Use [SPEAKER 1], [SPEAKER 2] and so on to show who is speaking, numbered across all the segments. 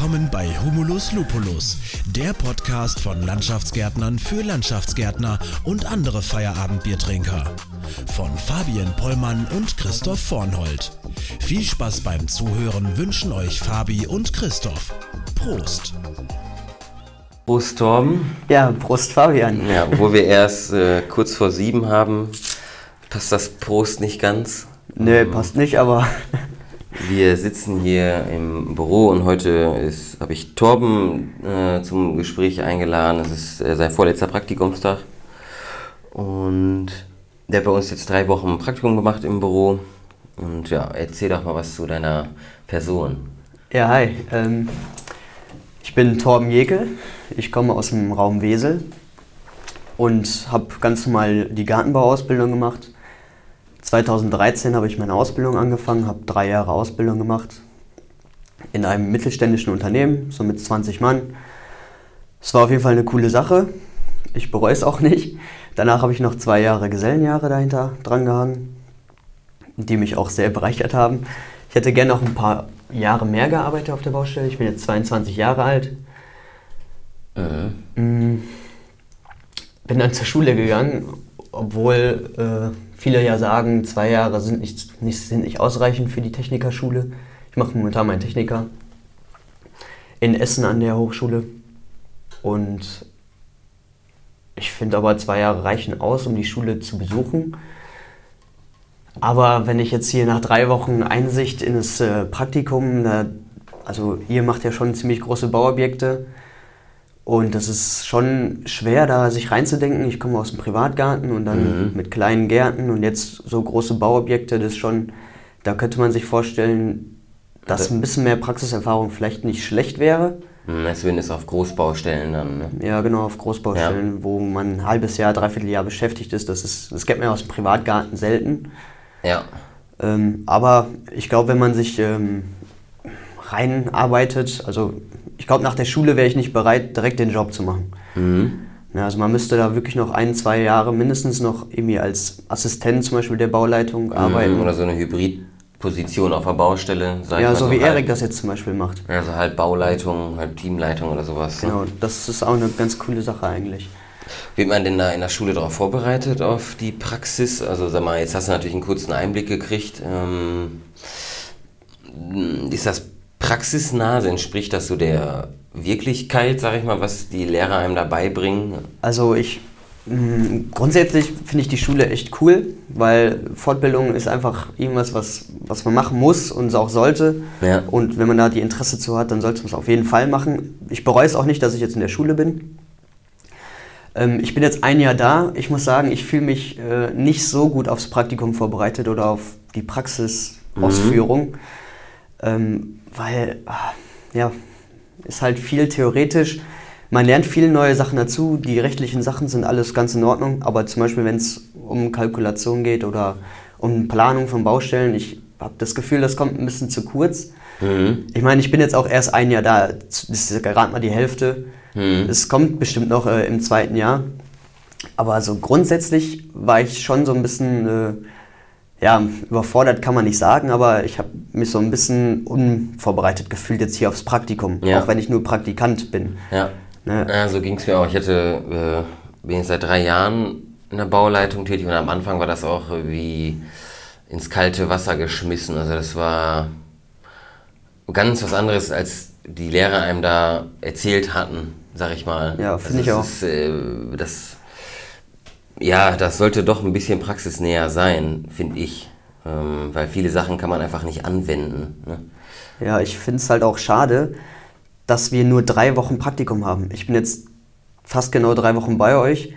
[SPEAKER 1] Willkommen bei Humulus Lupulus, der Podcast von Landschaftsgärtnern für Landschaftsgärtner und andere Feierabendbiertrinker. Von Fabian Pollmann und Christoph Vornhold. Viel Spaß beim Zuhören wünschen euch Fabi und Christoph. Prost!
[SPEAKER 2] Prost, Torben.
[SPEAKER 3] Ja, Prost, Fabian.
[SPEAKER 2] Ja, obwohl wir erst äh, kurz vor sieben haben, passt das Prost nicht ganz.
[SPEAKER 3] Nö, passt nicht, aber
[SPEAKER 2] Wir sitzen hier im Büro und heute habe ich Torben äh, zum Gespräch eingeladen. Es ist äh, sein vorletzter Praktikumstag. Und der hat bei uns jetzt drei Wochen Praktikum gemacht im Büro. Und ja, erzähl doch mal was zu deiner Person.
[SPEAKER 3] ja, hi. Ähm, ich bin Torben Jekel. Ich komme aus dem Raum Wesel und habe ganz normal die Gartenbauausbildung gemacht. 2013 habe ich meine Ausbildung angefangen, habe drei Jahre Ausbildung gemacht in einem mittelständischen Unternehmen, so mit 20 Mann. Es war auf jeden Fall eine coole Sache. Ich bereue es auch nicht. Danach habe ich noch zwei Jahre Gesellenjahre dahinter drangehangen, die mich auch sehr bereichert haben. Ich hätte gerne noch ein paar Jahre mehr gearbeitet auf der Baustelle. Ich bin jetzt 22 Jahre alt. Mm, Bin dann zur Schule gegangen, obwohl äh, viele ja sagen, zwei Jahre sind nicht, nicht, sind nicht ausreichend für die Technikerschule. Ich mache momentan meinen Techniker in Essen an der Hochschule. Und ich finde aber zwei Jahre reichen aus, um die Schule zu besuchen. Aber wenn ich jetzt hier nach drei Wochen Einsicht in das äh, Praktikum, da, also ihr macht ja schon ziemlich große Bauobjekte und das ist schon schwer, da sich reinzudenken. Ich komme aus dem Privatgarten und dann mit kleinen Gärten und jetzt so große Bauobjekte, das ist schon, da könnte man sich vorstellen, dass ein bisschen mehr Praxiserfahrung vielleicht nicht schlecht wäre.
[SPEAKER 2] Als wenn es auf Großbaustellen dann, ne?
[SPEAKER 3] Ja, genau, auf Großbaustellen, wo man ein halbes Jahr, dreiviertel Jahr beschäftigt ist. Das, ist, das kennt man ja aus dem Privatgarten selten.
[SPEAKER 2] Ja.
[SPEAKER 3] Ähm, aber ich glaube, wenn man sich ähm, reinarbeitet, also ich glaube, nach der Schule wäre ich nicht bereit, direkt den Job zu machen. Ja, also man müsste da wirklich noch ein, zwei Jahre mindestens noch irgendwie als Assistent zum Beispiel der Bauleitung arbeiten.
[SPEAKER 2] Oder so eine Hybridposition auf der Baustelle.
[SPEAKER 3] ja, so wie Erik das jetzt zum Beispiel macht.
[SPEAKER 2] Also halt Bauleitung, halt Teamleitung oder sowas. ne?
[SPEAKER 3] Genau, das ist auch eine ganz coole Sache eigentlich.
[SPEAKER 2] Wird man denn da in der Schule darauf vorbereitet, auf die Praxis? Also sag mal, jetzt hast du natürlich einen kurzen Einblick gekriegt. Ähm, ist das praxisnah? Also Entspricht das so der Wirklichkeit, sag ich mal, was die Lehrer einem da beibringen?
[SPEAKER 3] Also ich mh, grundsätzlich finde ich die Schule echt cool, weil Fortbildung ist einfach irgendwas, was, was man machen muss und auch sollte.
[SPEAKER 2] Ja.
[SPEAKER 3] Und wenn man da die Interesse zu hat, dann sollte man es auf jeden Fall machen. Ich bereue es auch nicht, dass ich jetzt in der Schule bin. Ähm, ich bin jetzt ein Jahr da. Ich muss sagen, ich fühle mich äh, nicht so gut aufs Praktikum vorbereitet oder auf die Praxisausführung, ähm, weil, ah, ja, ist halt viel theoretisch. Man lernt viele neue Sachen dazu. Die rechtlichen Sachen sind alles ganz in Ordnung. Aber zum Beispiel, wenn es um Kalkulation geht oder um Planung von Baustellen, ich habe das Gefühl, das kommt ein bisschen zu kurz. Ich meine, ich bin jetzt auch erst ein Jahr da. Das ist ja gerade mal die Hälfte. Es kommt bestimmt noch äh, im zweiten Jahr. Aber so grundsätzlich war ich schon so ein bisschen, äh, ja, überfordert kann man nicht sagen, aber ich habe mich so ein bisschen unvorbereitet gefühlt jetzt hier aufs Praktikum,
[SPEAKER 2] Ja.
[SPEAKER 3] auch wenn ich nur Praktikant bin.
[SPEAKER 2] Ja,
[SPEAKER 3] Ne?
[SPEAKER 2] ja so ging es mir auch. Ich hatte, äh, bin jetzt seit drei Jahren in der Bauleitung tätig und am Anfang war das auch wie ins kalte Wasser geschmissen. Also das war ganz was anderes, als die Lehrer einem da erzählt hatten, sag ich mal.
[SPEAKER 3] Ja, finde
[SPEAKER 2] Also
[SPEAKER 3] ich auch.
[SPEAKER 2] Ist, äh, das, ja, das sollte doch ein bisschen praxisnäher sein, finde ich. Ähm, weil viele Sachen kann man einfach nicht anwenden. Ne?
[SPEAKER 3] Ja, ich finde es halt auch schade, dass wir nur drei Wochen Praktikum haben. Ich bin jetzt fast genau drei Wochen bei euch.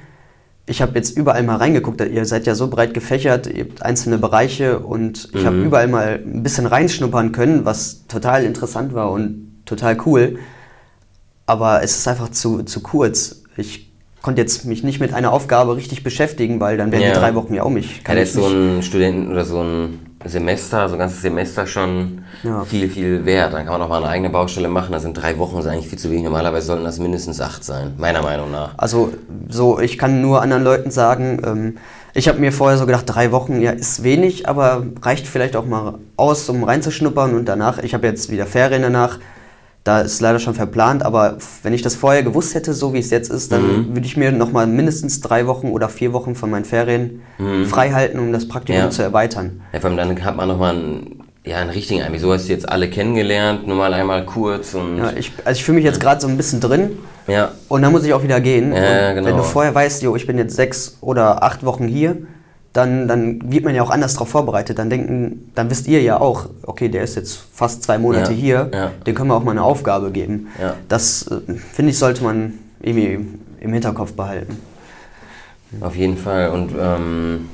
[SPEAKER 3] Ich habe jetzt überall mal reingeguckt. Ihr seid ja so breit gefächert, ihr habt einzelne Bereiche und ich habe überall mal ein bisschen reinschnuppern können, was total interessant war und total cool. Aber es ist einfach zu, zu kurz. Ich konnte jetzt mich nicht mit einer Aufgabe richtig beschäftigen, weil dann wären
[SPEAKER 2] Ja.
[SPEAKER 3] die drei Wochen ja um mich.
[SPEAKER 2] Kann
[SPEAKER 3] ich
[SPEAKER 2] jetzt so ein Studenten oder so ein Semester, so ein ganzes Semester schon
[SPEAKER 3] Ja.
[SPEAKER 2] viel, viel wert. Dann kann man auch mal eine eigene Baustelle machen. Da sind drei Wochen ist eigentlich viel zu wenig. Normalerweise sollten das mindestens acht sein, meiner Meinung nach.
[SPEAKER 3] Also so, ich kann nur anderen Leuten sagen, ähm, ich habe mir vorher so gedacht, drei Wochen, ja, ist wenig, aber reicht vielleicht auch mal aus, um reinzuschnuppern und danach, ich habe jetzt wieder Ferien danach, Da ist leider schon verplant, aber wenn ich das vorher gewusst hätte, so wie es jetzt ist, dann
[SPEAKER 2] Mhm.
[SPEAKER 3] würde ich mir nochmal mindestens drei Wochen oder vier Wochen von meinen Ferien frei halten, um das Praktikum
[SPEAKER 2] Mhm. Ja.
[SPEAKER 3] zu erweitern.
[SPEAKER 2] Ja, vor allem dann hat man nochmal einen, ja, einen richtigen Einblick. So hast du jetzt alle kennengelernt, nur mal einmal kurz und.
[SPEAKER 3] Ja, ich, also ich fühle mich jetzt gerade so ein bisschen drin
[SPEAKER 2] ja.
[SPEAKER 3] und dann muss ich auch wieder gehen.
[SPEAKER 2] Ja, genau.
[SPEAKER 3] Wenn du vorher weißt, jo, ich bin jetzt sechs oder acht Wochen hier, dann, dann wird man ja auch anders darauf vorbereitet. Dann denken, dann wisst ihr ja auch, okay, der ist jetzt fast zwei Monate
[SPEAKER 2] Ja,
[SPEAKER 3] hier,
[SPEAKER 2] ja.
[SPEAKER 3] dem können wir auch mal eine Aufgabe geben.
[SPEAKER 2] Ja.
[SPEAKER 3] Das, äh, finde ich, sollte man irgendwie im Hinterkopf behalten.
[SPEAKER 2] Auf jeden Fall. Und ähm,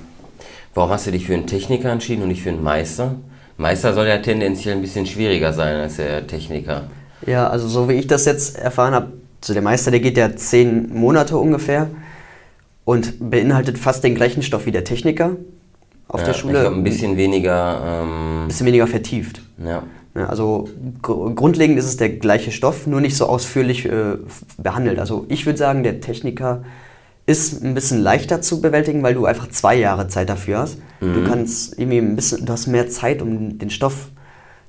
[SPEAKER 2] warum hast du dich für einen Techniker entschieden und nicht für einen Meister? Meister soll ja tendenziell ein bisschen schwieriger sein als der Techniker.
[SPEAKER 3] Ja, also so wie ich das jetzt erfahren habe, so der Meister, der geht ja zehn Monate ungefähr und beinhaltet fast den gleichen Stoff wie der Techniker auf
[SPEAKER 2] ja,
[SPEAKER 3] der Schule.
[SPEAKER 2] Ich ein bisschen weniger. Ähm,
[SPEAKER 3] bisschen weniger vertieft.
[SPEAKER 2] ja.
[SPEAKER 3] Ja, Also gr- grundlegend ist es der gleiche Stoff, nur nicht so ausführlich äh, behandelt. Also ich würde sagen, der Techniker ist ein bisschen leichter zu bewältigen, weil du einfach zwei Jahre Zeit dafür hast.
[SPEAKER 2] Mhm.
[SPEAKER 3] Du kannst irgendwie ein bisschen, du hast mehr Zeit, um den Stoff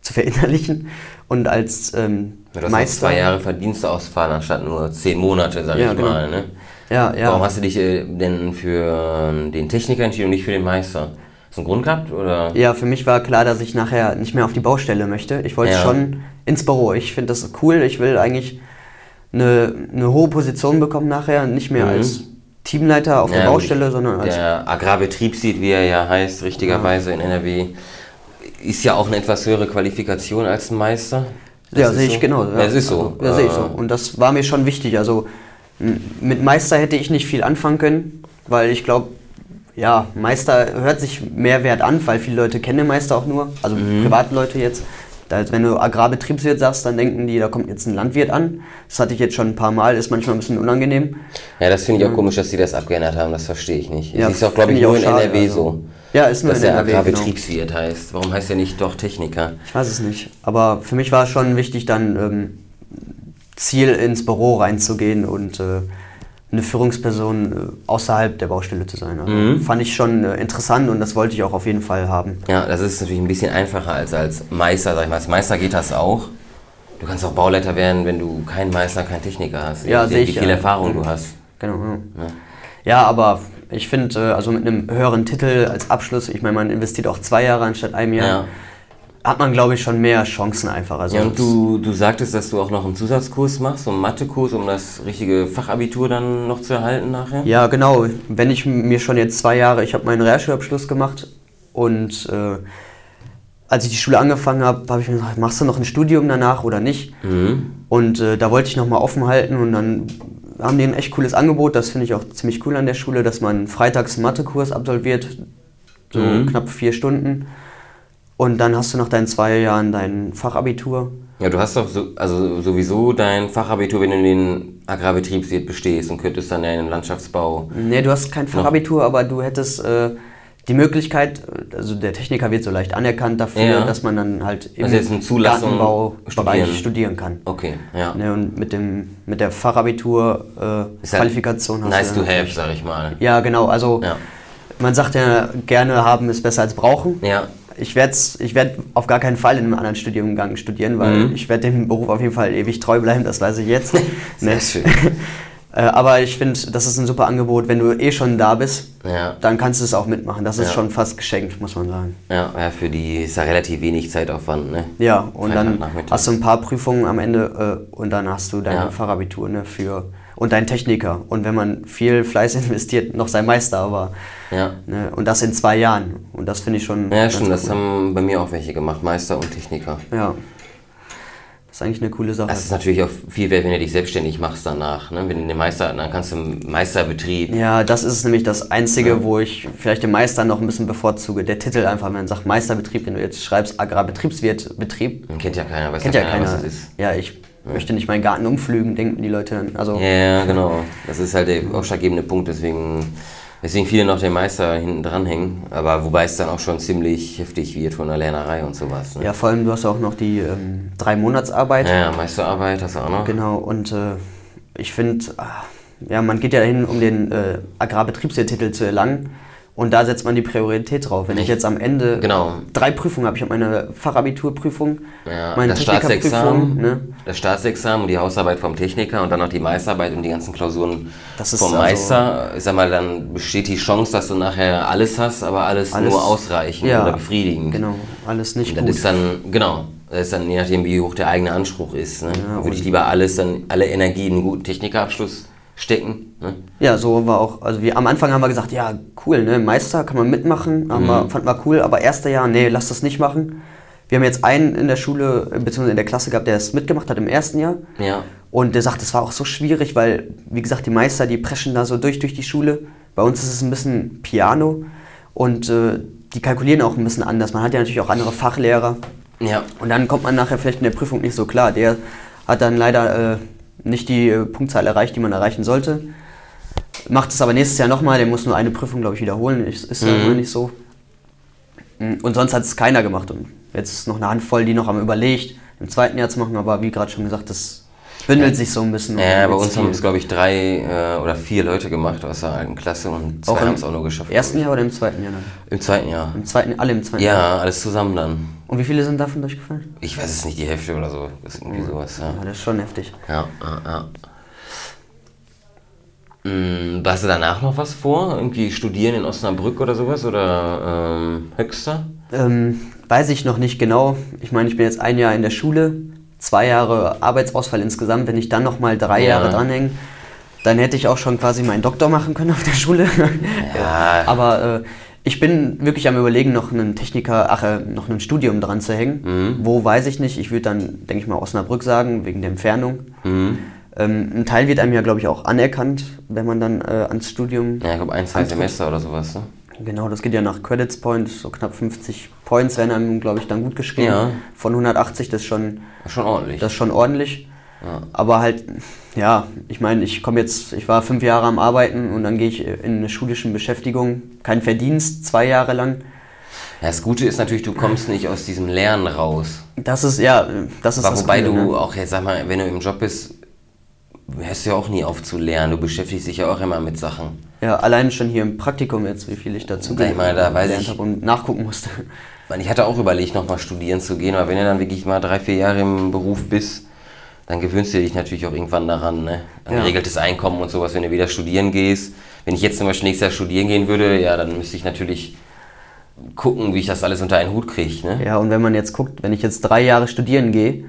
[SPEAKER 3] zu verinnerlichen. Und als ähm,
[SPEAKER 2] Du hast auch
[SPEAKER 3] Meister.
[SPEAKER 2] zwei Jahre Verdienste ausfallen, anstatt nur zehn Monate, sag
[SPEAKER 3] Ja,
[SPEAKER 2] ich
[SPEAKER 3] genau.
[SPEAKER 2] mal. Ne?
[SPEAKER 3] Ja, ja.
[SPEAKER 2] Warum hast du dich äh, denn für äh, den Techniker entschieden und nicht für den Meister? Hast du einen Grund gehabt? Oder?
[SPEAKER 3] Ja, für mich war klar, dass ich nachher nicht mehr auf die Baustelle möchte. Ich wollte
[SPEAKER 2] Ja.
[SPEAKER 3] schon ins Büro. Ich finde das cool. Ich will eigentlich eine, eine hohe Position bekommen nachher. Nicht mehr
[SPEAKER 2] Mhm.
[SPEAKER 3] als Teamleiter auf der
[SPEAKER 2] Ja, gut,
[SPEAKER 3] Baustelle, sondern als.
[SPEAKER 2] Der Agrarbetriebswirt, wie er ja heißt, richtigerweise in NRW, ist ja auch eine etwas höhere Qualifikation als ein Meister. Das
[SPEAKER 3] ja, sehe ich
[SPEAKER 2] so.
[SPEAKER 3] genau.
[SPEAKER 2] Ja, das ist so.
[SPEAKER 3] Ja, sehe ich so.
[SPEAKER 2] Äh,
[SPEAKER 3] Und das war mir schon wichtig. Also mit Meister hätte ich nicht viel anfangen können, weil ich glaube, ja, Meister hört sich mehr wert an, weil viele Leute kennen den Meister auch nur, also
[SPEAKER 2] Mhm.
[SPEAKER 3] Privatleute jetzt. Da, wenn du Agrarbetriebswirt sagst, dann denken die, da kommt jetzt ein Landwirt an. Das hatte ich jetzt schon ein paar Mal, ist manchmal ein bisschen unangenehm.
[SPEAKER 2] Ja, das finde ich auch komisch, dass sie das abgeändert haben, das verstehe ich nicht.
[SPEAKER 3] Ja,
[SPEAKER 2] das ist auch, glaube ich, nur in NRW
[SPEAKER 3] also.
[SPEAKER 2] so.
[SPEAKER 3] Ja, ist nur
[SPEAKER 2] dass
[SPEAKER 3] in
[SPEAKER 2] der
[SPEAKER 3] NRW, genau.
[SPEAKER 2] Agrarbetriebswirt heißt. Warum heißt er nicht doch Techniker?
[SPEAKER 3] Ich weiß es nicht. Aber für mich war es schon wichtig, dann ähm, Ziel ins Büro reinzugehen und äh, eine Führungsperson äh, außerhalb der Baustelle zu sein. Also
[SPEAKER 2] Mhm.
[SPEAKER 3] Fand ich schon äh, interessant und das wollte ich auch auf jeden Fall haben.
[SPEAKER 2] Ja, das ist natürlich ein bisschen einfacher als als Meister, sag ich mal. Als Meister geht das auch. Du kannst auch Bauleiter werden, wenn du keinen Meister, keinen Techniker hast.
[SPEAKER 3] Ja, sehe ich,
[SPEAKER 2] Wie viel
[SPEAKER 3] ja.
[SPEAKER 2] Erfahrung du hast.
[SPEAKER 3] Genau. Ja, ja aber ich finde, äh, also mit einem höheren Titel als Abschluss, ich meine, man investiert auch zwei Jahre anstatt einem Jahr,
[SPEAKER 2] Ja.
[SPEAKER 3] Hat man, glaube ich, schon mehr Chancen einfach. Also
[SPEAKER 2] Ja, und du, du sagtest, dass du auch noch einen Zusatzkurs machst, so einen Mathekurs, um das richtige Fachabitur dann noch zu erhalten nachher?
[SPEAKER 3] Ja, genau. Wenn ich mir schon jetzt zwei Jahre, ich habe meinen Realschulabschluss gemacht und äh, als ich die Schule angefangen habe, habe ich mir gesagt, machst du noch ein Studium danach oder nicht?
[SPEAKER 2] Mhm.
[SPEAKER 3] Und äh, da wollte ich nochmal offen halten und dann haben die ein echt cooles Angebot. Das finde ich auch ziemlich cool an der Schule, dass man freitags einen Mathekurs absolviert, so
[SPEAKER 2] Mhm.
[SPEAKER 3] knapp vier Stunden. Und dann hast du nach deinen zwei Jahren dein Fachabitur.
[SPEAKER 2] Ja, du hast doch so, also sowieso dein Fachabitur, wenn du den Agrarbetriebswirt bestehst und könntest dann ja in den Landschaftsbau.
[SPEAKER 3] Nee, du hast kein Fachabitur, aber du hättest äh, die Möglichkeit, also der Techniker wird so leicht anerkannt dafür,
[SPEAKER 2] Ja.
[SPEAKER 3] dass man dann halt im
[SPEAKER 2] Also
[SPEAKER 3] Gartenbaubereich
[SPEAKER 2] studieren.
[SPEAKER 3] studieren. kann.
[SPEAKER 2] Okay, ja.
[SPEAKER 3] Ne, und mit, dem, mit der Fachabitur äh,
[SPEAKER 2] halt
[SPEAKER 3] Qualifikation hast
[SPEAKER 2] Nice
[SPEAKER 3] du
[SPEAKER 2] to
[SPEAKER 3] dann
[SPEAKER 2] have, sag ich mal.
[SPEAKER 3] Ja, genau. Also
[SPEAKER 2] Ja.
[SPEAKER 3] man sagt ja gerne, haben ist besser als brauchen.
[SPEAKER 2] Ja.
[SPEAKER 3] Ich werde ich werd auf gar keinen Fall in einem anderen Studiengang studieren, weil
[SPEAKER 2] Mhm.
[SPEAKER 3] ich werde dem Beruf auf jeden Fall ewig treu bleiben, das weiß ich jetzt.
[SPEAKER 2] Sehr
[SPEAKER 3] Ne?
[SPEAKER 2] schön.
[SPEAKER 3] Äh, aber ich finde, das ist ein super Angebot. Wenn du eh schon da bist,
[SPEAKER 2] Ja.
[SPEAKER 3] dann kannst du es auch mitmachen. Das ist
[SPEAKER 2] Ja.
[SPEAKER 3] schon fast geschenkt, muss man sagen.
[SPEAKER 2] Ja, ja, für die ist ja relativ wenig Zeitaufwand, ne?
[SPEAKER 3] Ja, und dann
[SPEAKER 2] Freitagnachmittag.
[SPEAKER 3] hast du ein paar Prüfungen am Ende äh, und dann hast du dein. Fachabitur ne, für und dein Techniker. Und wenn man viel Fleiß investiert, noch sein Meister, aber
[SPEAKER 2] Ja.
[SPEAKER 3] ne, und das in zwei Jahren. Und das finde ich schon.
[SPEAKER 2] Ja, stimmt, das haben bei mir auch welche gemacht, Meister und Techniker.
[SPEAKER 3] Ja. Das ist eigentlich eine coole Sache.
[SPEAKER 2] Das ist natürlich auch viel wert, wenn du dich selbstständig machst danach. Ne? Wenn du den Meister, dann kannst du im Meisterbetrieb.
[SPEAKER 3] Ja, das ist nämlich das Einzige, wo ich vielleicht den Meister noch ein bisschen bevorzuge. Der Titel einfach, wenn man sagt Meisterbetrieb, wenn du jetzt schreibst Agrarbetriebswirt Betrieb,
[SPEAKER 2] Den kennt ja keiner, weiß
[SPEAKER 3] kennt
[SPEAKER 2] ja
[SPEAKER 3] ja
[SPEAKER 2] keiner,
[SPEAKER 3] keiner.
[SPEAKER 2] was das ist.
[SPEAKER 3] Ja, ich möchte nicht meinen Garten umpflügen, denken die Leute dann. Also,
[SPEAKER 2] Ja, genau. Das ist halt der ausschlaggebende Punkt, deswegen, deswegen viele noch den Meister hinten dranhängen. Aber wobei es dann auch schon ziemlich heftig wird von der Lernerei und sowas. Ne?
[SPEAKER 3] ja, vor allem du hast auch noch die ähm, drei Monatsarbeit.
[SPEAKER 2] Ja, Meisterarbeit hast du auch noch.
[SPEAKER 3] Genau, und äh, ich finde, ja, man geht ja hin, um den äh, Agrarbetriebswirttitel zu erlangen. Und da setzt man die Priorität drauf. Wenn ich,
[SPEAKER 2] Ich-
[SPEAKER 3] jetzt am Ende
[SPEAKER 2] Genau.
[SPEAKER 3] drei Prüfungen habe, ich habe meine Fachabiturprüfung,
[SPEAKER 2] Ja,
[SPEAKER 3] meine
[SPEAKER 2] das
[SPEAKER 3] Technikerprüfung,
[SPEAKER 2] Staatsexamen,
[SPEAKER 3] ne?
[SPEAKER 2] das Staatsexamen und die Hausarbeit vom Techniker und dann noch die Meisterarbeit und die ganzen Klausuren
[SPEAKER 3] Das ist
[SPEAKER 2] vom
[SPEAKER 3] also-
[SPEAKER 2] Meister. Ich sag mal, dann besteht die Chance, dass du nachher alles hast, aber alles,
[SPEAKER 3] Alles-
[SPEAKER 2] nur ausreichend
[SPEAKER 3] Ja,
[SPEAKER 2] oder befriedigend.
[SPEAKER 3] Genau, alles nicht
[SPEAKER 2] Und
[SPEAKER 3] gut.
[SPEAKER 2] ist dann, genau, das ist dann je nachdem, wie hoch der eigene Anspruch ist. Ne?
[SPEAKER 3] Ja,
[SPEAKER 2] Würde ich lieber alles, dann alle Energie in einen guten Technikerabschluss stecken. Ne?
[SPEAKER 3] Ja, so war auch, also wir am Anfang haben wir gesagt, ja, cool, ne, Meister kann man mitmachen,
[SPEAKER 2] Mhm.
[SPEAKER 3] wir, fanden wir cool, aber erster Jahr, nee, lass das nicht machen. Wir haben jetzt einen in der Schule, beziehungsweise in der Klasse gehabt, der es mitgemacht hat im ersten Jahr.
[SPEAKER 2] Ja.
[SPEAKER 3] Und der sagt, es war auch so schwierig, weil, wie gesagt, die Meister, die preschen da so durch durch die Schule. Bei uns ist es ein bisschen Piano und äh, die kalkulieren auch ein bisschen anders. Man hat ja natürlich auch andere Fachlehrer.
[SPEAKER 2] Ja.
[SPEAKER 3] Und dann kommt man nachher vielleicht in der Prüfung nicht so klar. Der hat dann leider äh, nicht die äh, Punktzahl erreicht, die man erreichen sollte. Macht es aber nächstes Jahr nochmal. Der muss nur eine Prüfung, glaube ich, wiederholen. Ist, ist ja
[SPEAKER 2] Mhm.
[SPEAKER 3] immer nicht so. Mm, Und sonst hat es keiner gemacht. Und jetzt ist noch eine Handvoll, die noch am überlegt, im zweiten Jahr zu machen. Aber wie gerade schon gesagt, das bündelt sich so ein bisschen.
[SPEAKER 2] Ja, bei uns haben es, glaube ich, drei äh, oder vier Leute gemacht aus der alten Klasse und zwei
[SPEAKER 3] Auch
[SPEAKER 2] haben
[SPEAKER 3] im
[SPEAKER 2] es auch nur geschafft.
[SPEAKER 3] ersten
[SPEAKER 2] glaub
[SPEAKER 3] Jahr oder im zweiten Jahr dann?
[SPEAKER 2] Im zweiten Jahr.
[SPEAKER 3] Im zweiten, alle im zweiten Jahr.
[SPEAKER 2] Ja, alles zusammen dann.
[SPEAKER 3] Und wie viele sind davon durchgefallen?
[SPEAKER 2] Ich weiß es nicht, die Hälfte oder so. Das ist irgendwie sowas, ja.
[SPEAKER 3] Ja, das ist schon heftig.
[SPEAKER 2] Ja, ja, ja. Hm, hast du danach noch was vor? Irgendwie studieren in Osnabrück oder sowas? Oder ähm, Höxter?
[SPEAKER 3] Ähm, weiß ich noch nicht genau. Ich meine, ich bin jetzt ein Jahr in der Schule, zwei Jahre Arbeitsausfall insgesamt. Wenn ich dann noch mal drei
[SPEAKER 2] Ja.
[SPEAKER 3] Jahre dranhänge, dann hätte ich auch schon quasi meinen Doktor machen können auf der Schule.
[SPEAKER 2] Ja.
[SPEAKER 3] Aber äh, ich bin wirklich am überlegen, noch einen Techniker, ach, äh, noch ein Studium dran zu hängen.
[SPEAKER 2] Mhm.
[SPEAKER 3] Wo weiß ich nicht. Ich würde dann, denke ich mal, Osnabrück sagen, wegen der Entfernung.
[SPEAKER 2] Mhm.
[SPEAKER 3] Ähm, ein Teil wird einem ja, glaube ich, auch anerkannt, wenn man dann äh, ans Studium
[SPEAKER 2] Ja, ich glaube ein, zwei. Semester oder sowas. Ne?
[SPEAKER 3] Genau, das geht ja nach Credits Point, so knapp 50 Points werden einem, glaube ich, dann gut geschrieben.
[SPEAKER 2] Ja.
[SPEAKER 3] Von 180, das ist schon,
[SPEAKER 2] Schon ordentlich.
[SPEAKER 3] das schon ordentlich.
[SPEAKER 2] Ja.
[SPEAKER 3] Aber halt, ja, ich meine, ich komme jetzt, ich war fünf Jahre am Arbeiten und dann gehe ich in eine schulische Beschäftigung, kein Verdienst, zwei Jahre lang.
[SPEAKER 2] Ja, das Gute ist natürlich, du kommst nicht aus diesem Lernen raus.
[SPEAKER 3] Das ist, ja, das ist
[SPEAKER 2] Aber
[SPEAKER 3] das
[SPEAKER 2] wobei
[SPEAKER 3] Coole,
[SPEAKER 2] du
[SPEAKER 3] ne?
[SPEAKER 2] auch jetzt, sag mal, wenn du im Job bist, hörst du ja auch nie auf zu lernen. Du beschäftigst dich ja auch immer mit Sachen.
[SPEAKER 3] Ja, allein schon hier im Praktikum jetzt, wie viel ich dazu
[SPEAKER 2] ich meine, da
[SPEAKER 3] gelernt habe und nachgucken musste.
[SPEAKER 2] Ich hatte auch überlegt, nochmal studieren zu gehen, aber wenn du dann wirklich mal drei, vier Jahre im Beruf bist, dann gewöhnst du dich natürlich auch irgendwann daran, ne? An
[SPEAKER 3] Ja.
[SPEAKER 2] geregeltes Einkommen und sowas, wenn du wieder studieren gehst. Wenn ich jetzt zum Beispiel nächstes Jahr studieren gehen würde, ja, dann müsste ich natürlich gucken, wie ich das alles unter einen Hut kriege, ne?
[SPEAKER 3] Ja, und wenn man jetzt guckt, wenn ich jetzt drei Jahre studieren gehe,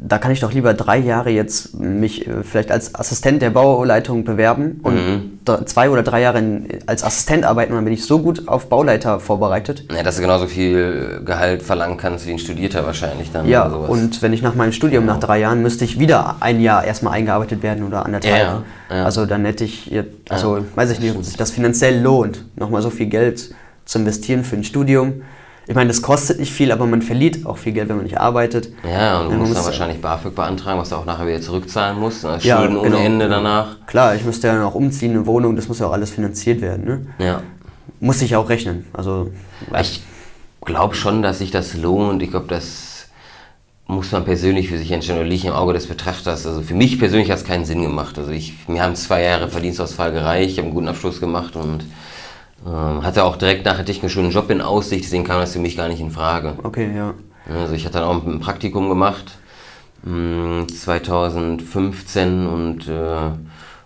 [SPEAKER 3] da kann ich doch lieber drei Jahre jetzt mich äh, vielleicht als Assistent der Bauleitung bewerben und
[SPEAKER 2] Mhm.
[SPEAKER 3] zwei oder drei Jahre als Assistent arbeiten und dann bin ich so gut auf Bauleiter vorbereitet.
[SPEAKER 2] Ja, dass du genauso viel Gehalt verlangen kannst wie ein Studierter wahrscheinlich dann.
[SPEAKER 3] Ja, und wenn ich nach meinem Studium nach drei Jahren müsste ich wieder ein Jahr erstmal eingearbeitet werden oder anderthalb.
[SPEAKER 2] Ja, ja.
[SPEAKER 3] Also dann hätte ich, jetzt, also weiß ich nicht, ob sich das finanziell lohnt, nochmal so viel Geld zu investieren für ein Studium. Ich meine, das kostet nicht viel, aber man verliert auch viel Geld, wenn man nicht arbeitet.
[SPEAKER 2] Ja, und du
[SPEAKER 3] man
[SPEAKER 2] musst
[SPEAKER 3] muss-
[SPEAKER 2] dann wahrscheinlich BAföG beantragen, was du auch nachher wieder zurückzahlen musst. ne?
[SPEAKER 3] Ja,
[SPEAKER 2] Schulden ohne
[SPEAKER 3] genau.
[SPEAKER 2] Ende danach.
[SPEAKER 3] Klar, ich müsste ja dann auch umziehen, eine Wohnung, das muss ja auch alles finanziert werden. Ne?
[SPEAKER 2] Ja.
[SPEAKER 3] Muss ich auch rechnen. Also,
[SPEAKER 2] Ich glaube schon, dass sich das lohnt. Ich glaube, das muss man persönlich für sich entscheiden oder liegt im Auge des Betrachters. Also für mich persönlich hat es keinen Sinn gemacht. Also ich, mir haben zwei Jahre Verdienstausfall gereicht, ich habe einen guten Abschluss gemacht und ähm, hatte auch direkt nach der Technik schon einen Job in Aussicht, deswegen kam das für mich gar nicht in Frage.
[SPEAKER 3] okay, ja.
[SPEAKER 2] Also ich hatte dann auch ein Praktikum gemacht, mh, 2015 und äh,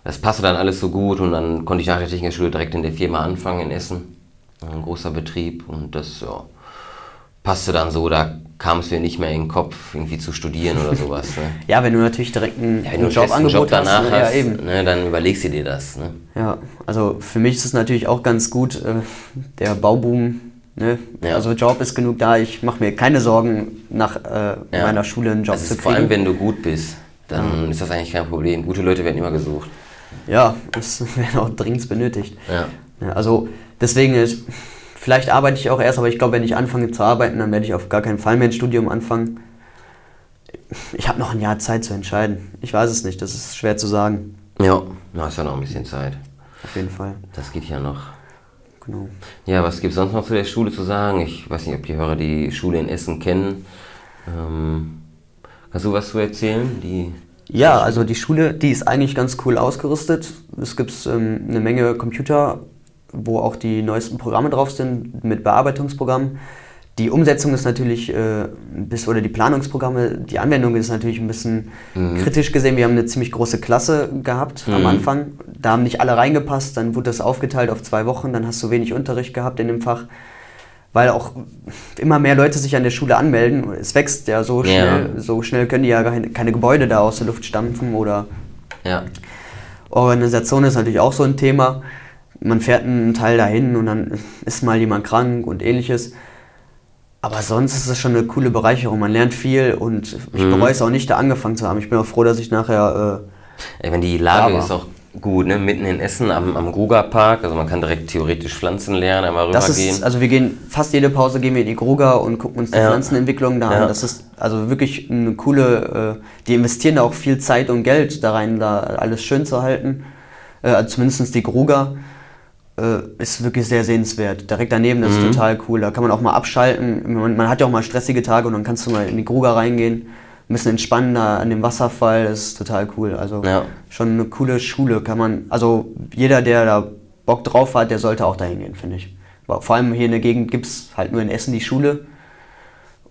[SPEAKER 2] das passte dann alles so gut und dann konnte ich nach der Technikschule direkt in der Firma anfangen in Essen. Ein großer Betrieb und das ja, passte dann so, da kam es mir nicht mehr in den Kopf, irgendwie zu studieren oder sowas. Ne?
[SPEAKER 3] Ja, wenn du natürlich direkt ein,
[SPEAKER 2] Ja, einen
[SPEAKER 3] Jobangebot
[SPEAKER 2] Job danach
[SPEAKER 3] hast,
[SPEAKER 2] hast,
[SPEAKER 3] ne? ja eben.
[SPEAKER 2] Ne, dann überlegst du dir das. Ne?
[SPEAKER 3] Ja, also für mich ist es natürlich auch ganz gut, äh, der Bauboom, ne?
[SPEAKER 2] Ja.
[SPEAKER 3] also Job ist genug da, ich mache mir keine Sorgen, nach äh,
[SPEAKER 2] Ja.
[SPEAKER 3] meiner Schule einen Job
[SPEAKER 2] Das
[SPEAKER 3] zu
[SPEAKER 2] ist vor
[SPEAKER 3] kriegen.
[SPEAKER 2] allem, wenn du gut bist, dann ist das eigentlich kein Problem. Gute Leute werden immer gesucht.
[SPEAKER 3] ja, das wird auch dringend benötigt.
[SPEAKER 2] Ja.
[SPEAKER 3] Ja, also deswegen ist, vielleicht arbeite ich auch erst, aber ich glaube, wenn ich anfange zu arbeiten, dann werde ich auf gar keinen Fall mehr ein Studium anfangen. Ich habe noch ein Jahr Zeit zu entscheiden. Ich weiß es nicht, das ist schwer zu sagen.
[SPEAKER 2] Ja, du hast ja noch ein bisschen Zeit.
[SPEAKER 3] Auf jeden Fall.
[SPEAKER 2] Das geht ja noch.
[SPEAKER 3] Genau.
[SPEAKER 2] Ja, was gibt es sonst noch zu der Schule zu sagen? Ich weiß nicht, ob die Hörer die Schule in Essen kennen. Ähm, kannst du was zu erzählen? Die,
[SPEAKER 3] Ja, also die Schule, die ist eigentlich ganz cool ausgerüstet. Es gibt ähm, eine Menge Computer wo auch die neuesten Programme drauf sind mit Bearbeitungsprogrammen. Die Umsetzung ist natürlich, äh, bis, oder die Planungsprogramme, die Anwendung ist natürlich ein bisschen
[SPEAKER 2] Mhm.
[SPEAKER 3] kritisch gesehen. Wir haben eine ziemlich große Klasse gehabt am
[SPEAKER 2] Mhm.
[SPEAKER 3] Anfang. Da haben nicht alle reingepasst, dann wurde das aufgeteilt auf zwei Wochen, dann hast du wenig Unterricht gehabt in dem Fach. Weil auch immer mehr Leute sich an der Schule anmelden. Es wächst ja so
[SPEAKER 2] Ja.
[SPEAKER 3] schnell, so schnell können die ja keine, keine Gebäude da aus der Luft stampfen oder
[SPEAKER 2] Ja.
[SPEAKER 3] Organisation ist natürlich auch so ein Thema. Man fährt einen Teil dahin und dann ist mal jemand krank und ähnliches. Aber sonst ist es schon eine coole Bereicherung. Man lernt viel und ich
[SPEAKER 2] Mhm.
[SPEAKER 3] bereue es auch nicht, da angefangen zu haben. Ich bin auch froh, dass ich nachher.
[SPEAKER 2] Ey, wenn die Lage ist auch gut, ne? Mitten in Essen am, am Gruger Park, also man kann direkt theoretisch Pflanzen lernen, einmal
[SPEAKER 3] Äh,
[SPEAKER 2] rübergehen.
[SPEAKER 3] also wir gehen fast jede Pause gehen wir in die Gruger und gucken uns die
[SPEAKER 2] Ja.
[SPEAKER 3] Pflanzenentwicklung da an.
[SPEAKER 2] Ja.
[SPEAKER 3] Das ist also wirklich eine coole. Äh, die investieren da auch viel Zeit und Geld da rein, da alles schön zu halten. Äh, also zumindest die Gruger. Äh, ist wirklich sehr sehenswert. Direkt daneben, das
[SPEAKER 2] Mhm.
[SPEAKER 3] ist total cool. Da kann man auch mal abschalten. Man, man hat ja auch mal stressige Tage und dann kannst du mal in die Gruger reingehen, ein bisschen entspannen da an dem Wasserfall. Das ist total cool. Also
[SPEAKER 2] Ja.
[SPEAKER 3] schon eine coole Schule kann man. Also jeder, der da Bock drauf hat, der sollte auch dahin gehen, finde ich. Aber vor allem hier in der Gegend gibt es halt nur in Essen die Schule.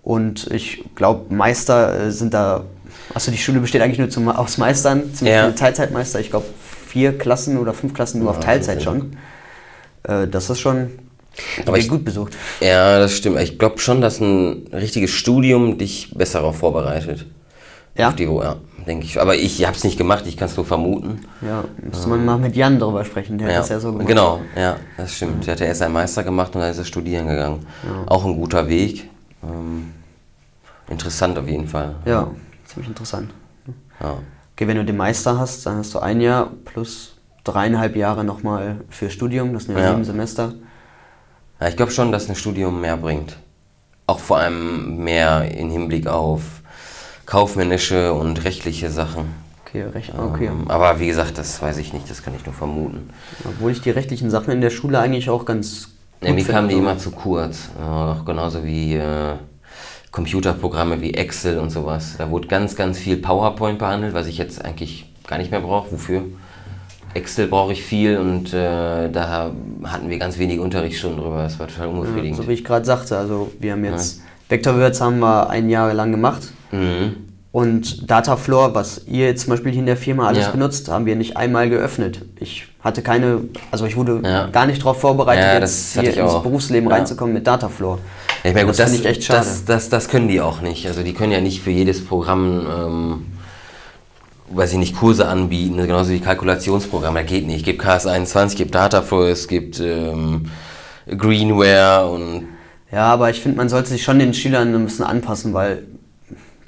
[SPEAKER 3] Und ich glaube, Meister äh, sind da. Achso, die Schule besteht eigentlich nur zum, aus Meistern, ziemlich
[SPEAKER 2] Ja.
[SPEAKER 3] viele Teilzeitmeister. Ich glaube, vier Klassen oder fünf Klassen nur auf Teilzeit schon. Äh, das ist schon
[SPEAKER 2] Aber ich-
[SPEAKER 3] gut besucht.
[SPEAKER 2] Ja, das stimmt. Ich glaube schon, dass ein richtiges Studium dich besser darauf vorbereitet.
[SPEAKER 3] Ja?
[SPEAKER 2] Auf die, ja, denke ich. Aber ich habe es nicht gemacht, ich kann es nur vermuten.
[SPEAKER 3] Ja, müsste man mal mit Jan drüber sprechen, der hat das ja so gemacht.
[SPEAKER 2] Genau, ja, das stimmt. Der hat ja erst einen Meister gemacht und dann ist er studieren gegangen. Auch ein guter Weg. Ähm, interessant auf jeden Fall.
[SPEAKER 3] Ja, ziemlich interessant.
[SPEAKER 2] Ja.
[SPEAKER 3] Okay, wenn du den Meister hast, dann hast du ein Jahr plus dreieinhalb Jahre nochmal für Studium, das sind ja,
[SPEAKER 2] Ja.
[SPEAKER 3] sieben Semester.
[SPEAKER 2] Ja, ich glaube schon, dass ein Studium mehr bringt. Auch vor allem mehr im Hinblick auf kaufmännische und rechtliche Sachen.
[SPEAKER 3] Okay, recht, okay.
[SPEAKER 2] Ähm, aber wie gesagt, das weiß ich nicht, das kann ich nur vermuten.
[SPEAKER 3] Obwohl ich die rechtlichen Sachen in der Schule eigentlich auch ganz gut
[SPEAKER 2] Ja, mir kamen die immer zu kurz. Auch genauso wie äh, Computerprogramme wie Excel und sowas. Da wurde ganz, ganz viel PowerPoint behandelt, was ich jetzt eigentlich gar nicht mehr brauche. Wofür? Excel brauche ich viel und äh, da hatten wir ganz wenige Unterrichtsstunden drüber. Das war total unbefriedigend.
[SPEAKER 3] So wie ich gerade sagte, also wir haben jetzt Vectorwords haben wir ein Jahr lang gemacht
[SPEAKER 2] mhm.
[SPEAKER 3] und Datafloor, was ihr jetzt zum Beispiel hier in der Firma alles
[SPEAKER 2] Ja.
[SPEAKER 3] benutzt, haben wir nicht einmal geöffnet. Ich hatte keine, also ich wurde
[SPEAKER 2] Ja.
[SPEAKER 3] gar nicht darauf vorbereitet,
[SPEAKER 2] Ja,
[SPEAKER 3] jetzt hier ins
[SPEAKER 2] auch.
[SPEAKER 3] Berufsleben
[SPEAKER 2] Ja.
[SPEAKER 3] reinzukommen mit Datafloor.
[SPEAKER 2] Ja, ich meine, gut,
[SPEAKER 3] das
[SPEAKER 2] das,
[SPEAKER 3] finde ich echt schade.
[SPEAKER 2] Das, das, das können die auch nicht. Also die können ja nicht für jedes Programm, ähm, weiß ich nicht, Kurse anbieten, genauso wie Kalkulationsprogramme. Das geht nicht. Es gibt KS21, es gibt Dataflow, es gibt ähm, Greenware und
[SPEAKER 3] Ja, aber ich finde, man sollte sich schon den Schülern ein bisschen anpassen, weil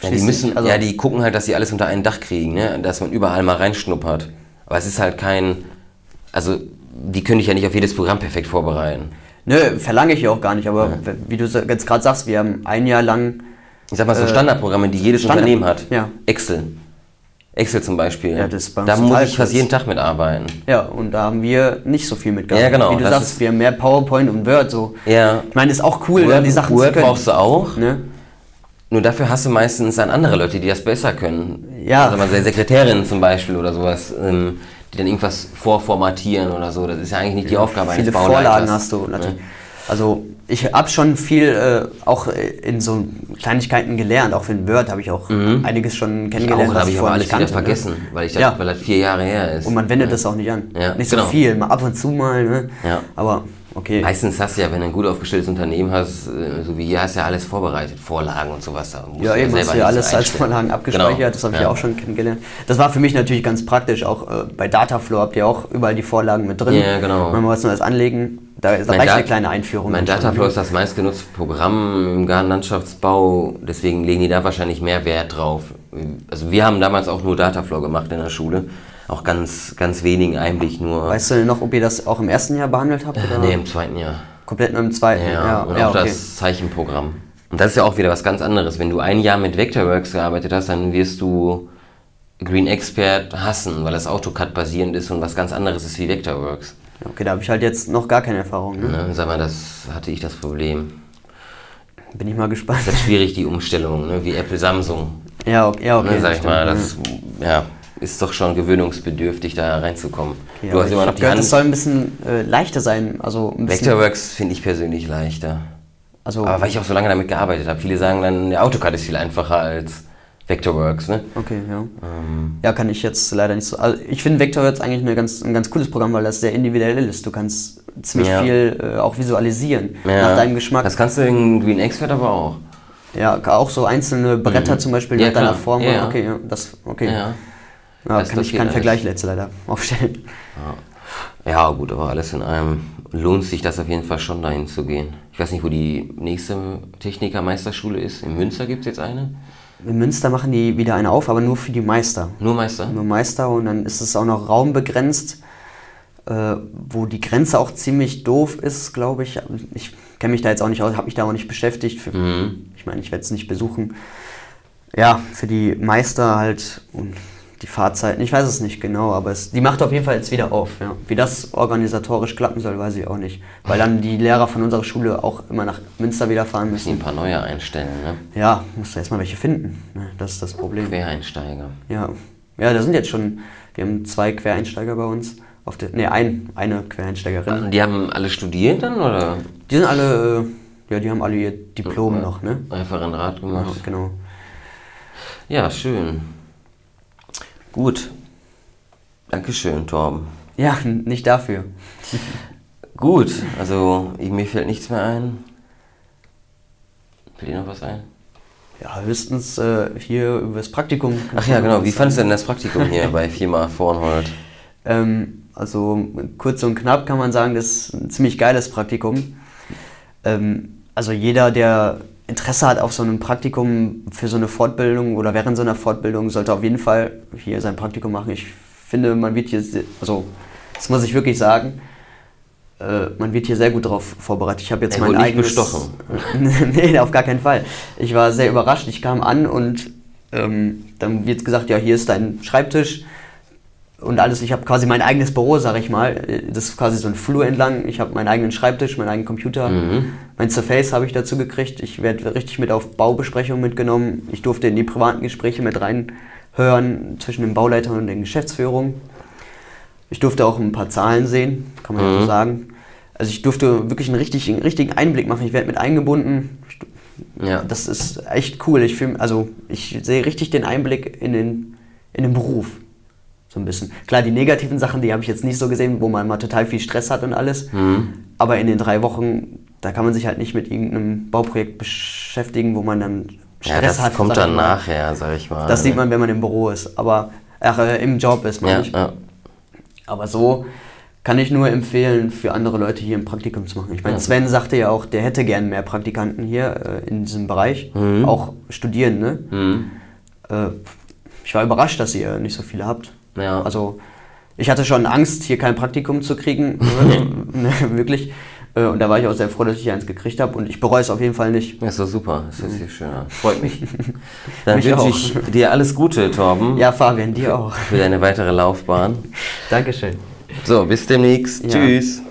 [SPEAKER 2] ja, die müssen,
[SPEAKER 3] also-
[SPEAKER 2] ja, die gucken halt, dass sie alles unter ein Dach kriegen, ne? dass man überall mal reinschnuppert. Aber es ist halt kein, also die können dich ja nicht auf jedes Programm perfekt vorbereiten.
[SPEAKER 3] Nö, verlange ich ja auch gar nicht, aber wie du jetzt gerade sagst, wir haben ein Jahr lang,
[SPEAKER 2] Ich sag mal so
[SPEAKER 3] Äh,
[SPEAKER 2] Standardprogramme, die jedes
[SPEAKER 3] Standard-
[SPEAKER 2] Unternehmen hat.
[SPEAKER 3] ja.
[SPEAKER 2] Excel. Excel zum Beispiel.
[SPEAKER 3] Ja, das
[SPEAKER 2] da muss ich fast jeden Tag mitarbeiten.
[SPEAKER 3] ja, und da haben wir nicht so viel mitgehabt.
[SPEAKER 2] Ja, genau,
[SPEAKER 3] Wie du sagst, wir haben mehr PowerPoint und Word, so.
[SPEAKER 2] Ja.
[SPEAKER 3] Ich meine, ist auch cool,
[SPEAKER 2] Word,
[SPEAKER 3] die Sachen
[SPEAKER 2] Word
[SPEAKER 3] zu können.
[SPEAKER 2] brauchst du auch.
[SPEAKER 3] Ne?
[SPEAKER 2] Nur dafür hast du meistens dann andere Leute, die das besser können.
[SPEAKER 3] Ja.
[SPEAKER 2] Also mal Sekretärinnen zum Beispiel oder sowas, ähm, die dann irgendwas vorformatieren oder so. Das ist ja eigentlich nicht die Aufgabe
[SPEAKER 3] Viele
[SPEAKER 2] eines Bauleiters.
[SPEAKER 3] Vorlagen hast du natürlich. Also ich habe schon viel äh, auch äh, in so Kleinigkeiten gelernt, auch in Word habe ich auch einiges schon
[SPEAKER 2] Mhm. Ich
[SPEAKER 3] kennengelernt, was
[SPEAKER 2] habe ich aber
[SPEAKER 3] vorher
[SPEAKER 2] alles
[SPEAKER 3] nicht
[SPEAKER 2] wieder
[SPEAKER 3] kannte, ne?
[SPEAKER 2] vergessen, weil, ich das,
[SPEAKER 3] Ja.
[SPEAKER 2] weil das vier Jahre her ist.
[SPEAKER 3] Und man wendet das auch nicht an.
[SPEAKER 2] Ja,
[SPEAKER 3] nicht
[SPEAKER 2] genau.
[SPEAKER 3] so viel, mal ab und zu mal. Ne?
[SPEAKER 2] Ja.
[SPEAKER 3] Aber okay.
[SPEAKER 2] Meistens hast du ja, wenn du ein gut aufgestelltes Unternehmen hast, äh, so wie hier, hast du ja alles vorbereitet, Vorlagen und sowas. Da
[SPEAKER 3] Ja,
[SPEAKER 2] du
[SPEAKER 3] eben hast du ja alles als. Vorlagen abgespeichert,
[SPEAKER 2] Genau.
[SPEAKER 3] das habe ich
[SPEAKER 2] Ja.
[SPEAKER 3] auch schon kennengelernt. Das war für mich natürlich ganz praktisch, auch äh, bei Dataflow habt ihr auch überall die Vorlagen mit drin.
[SPEAKER 2] Ja, genau.
[SPEAKER 3] Man muss nur das anlegen, da, da reicht eine kleine Einführung.
[SPEAKER 2] Mein. Dataflow ist das meistgenutzte Programm im Gartenlandschaftsbau, deswegen legen die da wahrscheinlich mehr Wert drauf. Also wir haben damals auch nur Dataflow gemacht in der Schule, auch ganz, ganz wenigen Einblick nur.
[SPEAKER 3] Weißt du denn noch, ob ihr das auch im ersten Jahr behandelt habt? Oder?
[SPEAKER 2] nee, im zweiten Jahr.
[SPEAKER 3] Komplett nur im zweiten?
[SPEAKER 2] Ja, und
[SPEAKER 3] ja,
[SPEAKER 2] auch
[SPEAKER 3] okay.
[SPEAKER 2] das Zeichenprogramm. Und das ist ja auch wieder was ganz anderes. Wenn du ein Jahr mit Vectorworks gearbeitet hast, dann wirst du Green Expert hassen, weil das AutoCAD basierend ist und was ganz anderes ist wie Vectorworks.
[SPEAKER 3] Okay, da habe ich halt jetzt noch gar keine Erfahrung. Ne?
[SPEAKER 2] Ne? Sag mal, das hatte ich das Problem.
[SPEAKER 3] Bin ich mal gespannt.
[SPEAKER 2] Das ist schwierig, die Umstellung, ne? wie Apple Samsung.
[SPEAKER 3] Ja, okay, ja, okay
[SPEAKER 2] ne, sag ich mal, das, ja. Ist doch schon gewöhnungsbedürftig, da reinzukommen.
[SPEAKER 3] Ja,
[SPEAKER 2] du hast immer noch die
[SPEAKER 3] gehört,
[SPEAKER 2] Hand.
[SPEAKER 3] das soll ein bisschen äh, leichter sein. Also
[SPEAKER 2] Vectorworks finde ich persönlich leichter.
[SPEAKER 3] also,
[SPEAKER 2] Aber weil ich auch so lange damit gearbeitet habe. Viele sagen dann, der AutoCAD ist viel einfacher als Vectorworks, ne?
[SPEAKER 3] Okay, ja.
[SPEAKER 2] Ähm,
[SPEAKER 3] Ja, kann ich jetzt leider nicht so. Also ich finde Vectorworks eigentlich eine ganz, ein ganz cooles Programm, weil das sehr individuell ist. Du kannst ziemlich
[SPEAKER 2] Ja.
[SPEAKER 3] viel äh, auch visualisieren
[SPEAKER 2] ja.
[SPEAKER 3] nach deinem Geschmack.
[SPEAKER 2] Das kannst du in Green Expert aber auch.
[SPEAKER 3] ja, auch so einzelne Bretter
[SPEAKER 2] Mhm.
[SPEAKER 3] zum Beispiel
[SPEAKER 2] Ja,
[SPEAKER 3] nach deiner. Form. Okay, ja, das, okay.
[SPEAKER 2] Ja.
[SPEAKER 3] Ja,
[SPEAKER 2] Das-
[SPEAKER 3] kann
[SPEAKER 2] das
[SPEAKER 3] ich keinen. Vergleich jetzt leider aufstellen.
[SPEAKER 2] Ja, gut, aber alles in allem lohnt sich das auf jeden Fall schon dahin zu gehen. Ich weiß nicht, wo die nächste Techniker-Meisterschule ist. In Münster gibt es jetzt eine.
[SPEAKER 3] In Münster machen die wieder eine auf, aber nur für die Meister.
[SPEAKER 2] Nur Meister?
[SPEAKER 3] Nur Meister und dann ist es auch noch raumbegrenzt, äh, wo die Grenze auch ziemlich doof ist, glaube ich. Ich kenne mich da jetzt auch nicht aus, habe mich da auch nicht beschäftigt. Für,
[SPEAKER 2] Mhm.
[SPEAKER 3] Ich meine, ich werde es nicht besuchen. Ja, für die Meister halt und die Fahrzeiten, ich weiß es nicht genau, aber es, die macht auf jeden Fall jetzt wieder auf. Ja. Wie das organisatorisch klappen soll, weiß ich auch nicht. Weil dann die Lehrer von unserer Schule auch immer nach Münster wieder fahren
[SPEAKER 2] Müssen ein
[SPEAKER 3] müssen.
[SPEAKER 2] paar neue einstellen, ne?
[SPEAKER 3] Ja, musst du erstmal welche finden. Ne? Das ist das Problem.
[SPEAKER 2] Quereinsteiger.
[SPEAKER 3] Ja, ja, da sind jetzt schon, wir haben zwei Quereinsteiger bei uns. Auf der, nee, ein, eine Quereinsteigerin.
[SPEAKER 2] Die haben alle studiert dann, oder?
[SPEAKER 3] Die sind alle, äh, ja, die haben alle ihr Diplom noch, ne?
[SPEAKER 2] Referendrat
[SPEAKER 3] Ja,
[SPEAKER 2] gemacht.
[SPEAKER 3] genau.
[SPEAKER 2] Ja, schön. Gut. Dankeschön, Torben.
[SPEAKER 3] Ja, nicht dafür.
[SPEAKER 2] Gut, also ich- mir fällt nichts mehr ein. Fällt dir noch was ein?
[SPEAKER 3] Ja, höchstens äh, hier über das Praktikum.
[SPEAKER 2] Ach ja, genau. Wie fandest du denn das Praktikum hier bei Firma Vornhold?
[SPEAKER 3] Ähm, also kurz und knapp kann man sagen, das ist ein ziemlich geiles Praktikum. Ähm, also jeder, der Interesse hat auf so einem Praktikum für so eine Fortbildung oder während so einer Fortbildung, sollte auf jeden Fall hier sein Praktikum machen. Ich finde, man wird hier, also das muss ich wirklich sagen, äh, man wird hier sehr gut darauf vorbereitet. Ich habe jetzt mein
[SPEAKER 2] wurde nicht
[SPEAKER 3] eigenes...
[SPEAKER 2] bestochen.
[SPEAKER 3] nee, auf gar keinen Fall. Ich war sehr überrascht. Ich kam an und ähm, dann wird gesagt, ja, hier ist dein Schreibtisch und alles. Ich habe quasi mein eigenes Büro, sag ich mal. Das ist quasi so ein Flur entlang. Ich habe meinen eigenen Schreibtisch, meinen eigenen Computer.
[SPEAKER 2] Mhm.
[SPEAKER 3] Mein Surface habe ich dazu gekriegt. Ich werde richtig mit auf Baubesprechungen mitgenommen. Ich durfte in die privaten Gespräche mit reinhören zwischen den Bauleitern und den Geschäftsführungen. Ich durfte auch ein paar Zahlen sehen, kann man ja
[SPEAKER 2] Mhm.
[SPEAKER 3] so sagen. Also ich durfte wirklich einen richtigen, richtigen Einblick machen. Ich werde mit eingebunden.
[SPEAKER 2] Ja.
[SPEAKER 3] Das ist echt cool. Ich fühl, also ich sehe richtig den Einblick in den, in den Beruf. So ein bisschen. Klar, die negativen Sachen, die habe ich jetzt nicht so gesehen, wo man mal total viel Stress hat und alles.
[SPEAKER 2] Mhm.
[SPEAKER 3] Aber in den drei Wochen, da kann man sich halt nicht mit irgendeinem Bauprojekt beschäftigen, wo man dann
[SPEAKER 2] Ja,
[SPEAKER 3] Stress
[SPEAKER 2] das
[SPEAKER 3] hat.
[SPEAKER 2] kommt
[SPEAKER 3] sag ich
[SPEAKER 2] dann nachher, sag ich mal.
[SPEAKER 3] Das sieht man, wenn man im Büro ist. Aber ach, äh, im Job ist, meine
[SPEAKER 2] Ja,
[SPEAKER 3] ich.
[SPEAKER 2] ja.
[SPEAKER 3] Aber so kann ich nur empfehlen, für andere Leute hier ein Praktikum zu machen. Ich meine,
[SPEAKER 2] Ja.
[SPEAKER 3] Sven sagte ja auch, der hätte gern mehr Praktikanten hier äh, in diesem Bereich.
[SPEAKER 2] Mhm.
[SPEAKER 3] Auch studieren, ne?
[SPEAKER 2] Mhm.
[SPEAKER 3] Äh, ich war überrascht, dass ihr nicht so viele habt.
[SPEAKER 2] Ja.
[SPEAKER 3] Also, ich hatte schon Angst, hier kein Praktikum zu kriegen. ne, wirklich. Äh, Und da war ich auch sehr froh, dass ich hier eins gekriegt habe. Und ich bereue es auf jeden Fall nicht.
[SPEAKER 2] Ja, ist doch super. Das ist hier schön. Freut mich. Dann
[SPEAKER 3] Mich
[SPEAKER 2] wünsche
[SPEAKER 3] auch.
[SPEAKER 2] ich dir alles Gute, Torben.
[SPEAKER 3] Ja, Fabian, dir auch.
[SPEAKER 2] Für deine weitere Laufbahn.
[SPEAKER 3] Dankeschön.
[SPEAKER 2] So, bis demnächst.
[SPEAKER 3] Ja.
[SPEAKER 2] Tschüss.